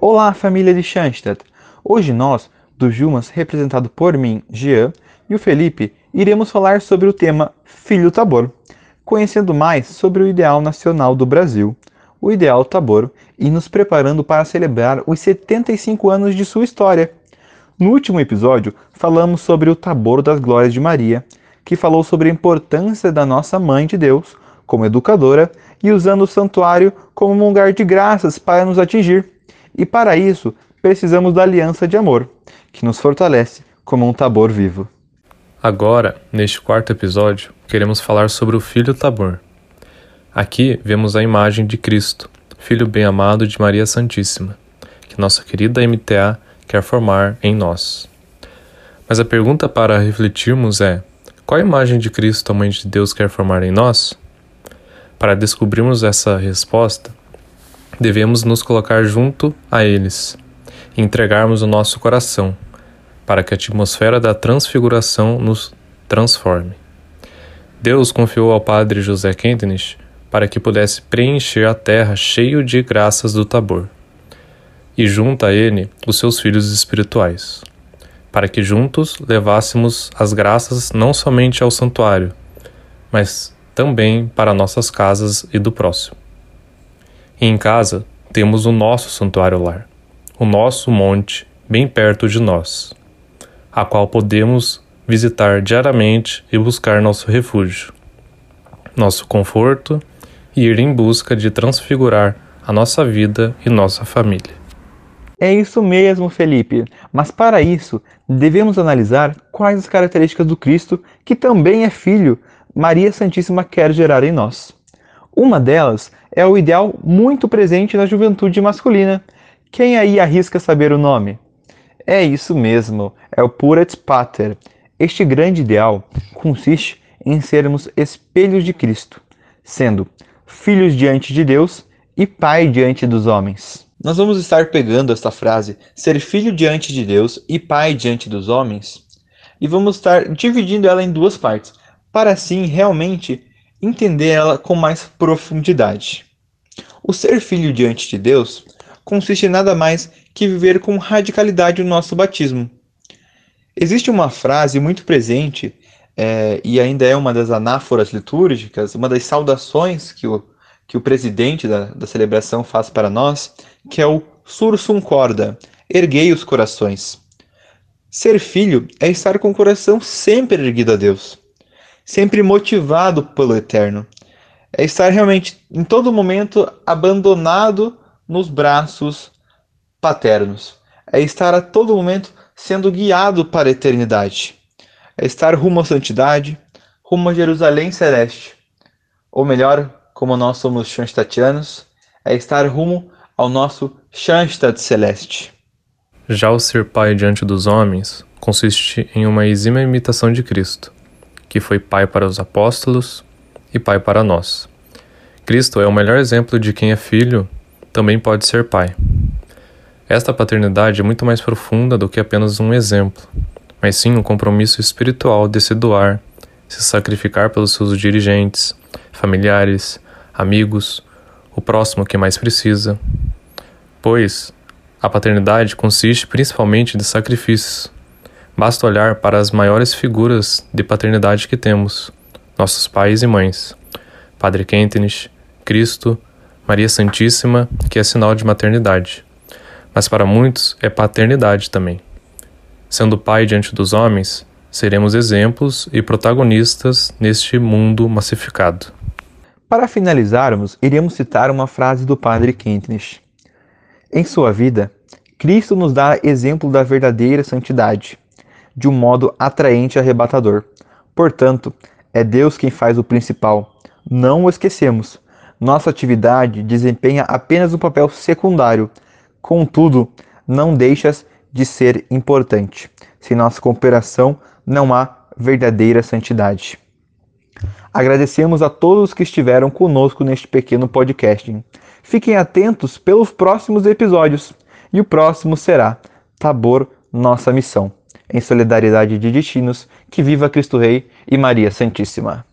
Olá, família de Schanstatt! Hoje nós, do Jumas, representado por mim, Jean, e o Felipe, iremos falar sobre o tema Filho Tabor, conhecendo mais sobre o ideal nacional do Brasil, o Ideal Tabor, e nos preparando para celebrar os 75 anos de sua história. No último episódio, falamos sobre o Tabor das Glórias de Maria, que falou sobre a importância da nossa Mãe de Deus como educadora e usando o santuário como um lugar de graças para nos atingir. E para isso, precisamos da aliança de amor, que nos fortalece como um Tabor vivo. Agora, neste quarto episódio, queremos falar sobre o Filho Tabor. Aqui vemos a imagem de Cristo, Filho bem-amado de Maria Santíssima, que nossa querida MTA quer formar em nós. Mas a pergunta para refletirmos é: qual imagem de Cristo a Mãe de Deus quer formar em nós? Para descobrirmos essa resposta, devemos nos colocar junto a eles e entregarmos o nosso coração, para que a atmosfera da transfiguração nos transforme. Deus confiou ao padre José Kentenich para que pudesse preencher a terra cheio de graças do Tabor, e junto a ele os seus filhos espirituais, para que juntos levássemos as graças não somente ao santuário, mas também para nossas casas e do próximo. E em casa temos o nosso santuário lar, o nosso monte bem perto de nós, a qual podemos visitar diariamente e buscar nosso refúgio, nosso conforto e ir em busca de transfigurar a nossa vida e nossa família. É isso mesmo, Felipe. Mas para isso, devemos analisar quais as características do Cristo, que também é filho, Maria Santíssima quer gerar em nós. Uma delas é o ideal muito presente na juventude masculina. Quem aí arrisca saber o nome? É isso mesmo, é o Purat Pater. Este grande ideal consiste em sermos espelhos de Cristo, sendo filhos diante de Deus e pai diante dos homens. Nós vamos estar pegando esta frase, ser filho diante de Deus e pai diante dos homens, e vamos estar dividindo ela em duas partes, para assim realmente entender ela com mais profundidade. O ser filho diante de Deus consiste em nada mais que viver com radicalidade o nosso batismo. Existe uma frase muito presente é, e ainda é uma das anáforas litúrgicas, uma das saudações que o, que o presidente da, da celebração faz para nós, que é o sursum corda, erguei os corações. Ser filho é estar com o coração sempre erguido a Deus, sempre motivado pelo Eterno. É estar realmente em todo momento abandonado nos braços paternos. É estar a todo momento sendo guiado para a eternidade é estar rumo à santidade, rumo a Jerusalém celeste. Ou melhor, como nós somos Schanstatianos, é estar rumo ao nosso Schanstatt celeste. Já o ser pai diante dos homens consiste em uma exímia imitação de Cristo, que foi pai para os apóstolos e pai para nós. Cristo é o melhor exemplo de quem é filho, também pode ser pai. Esta paternidade é muito mais profunda do que apenas um exemplo, mas sim um compromisso espiritual de se doar, se sacrificar pelos seus dirigentes, familiares, amigos, o próximo que mais precisa. Pois a paternidade consiste principalmente de sacrifícios. Basta olhar para as maiores figuras de paternidade que temos, nossos pais e mães. Padre Kentenich, Cristo, Maria Santíssima, que é sinal de maternidade. Mas para muitos é paternidade também. Sendo pai diante dos homens, seremos exemplos e protagonistas neste mundo massificado. Para finalizarmos, iremos citar uma frase do padre Kentenich. Em sua vida, Cristo nos dá exemplo da verdadeira santidade, de um modo atraente e arrebatador. Portanto, é Deus quem faz o principal. Não o esquecemos. Nossa atividade desempenha apenas um papel secundário. Contudo, não deixas de ser importante. Sem nossa cooperação, não há verdadeira santidade. Agradecemos a todos que estiveram conosco neste pequeno podcast. Fiquem atentos pelos próximos episódios. E o próximo será Tabor, nossa missão. Em solidariedade de destinos, que viva Cristo Rei e Maria Santíssima.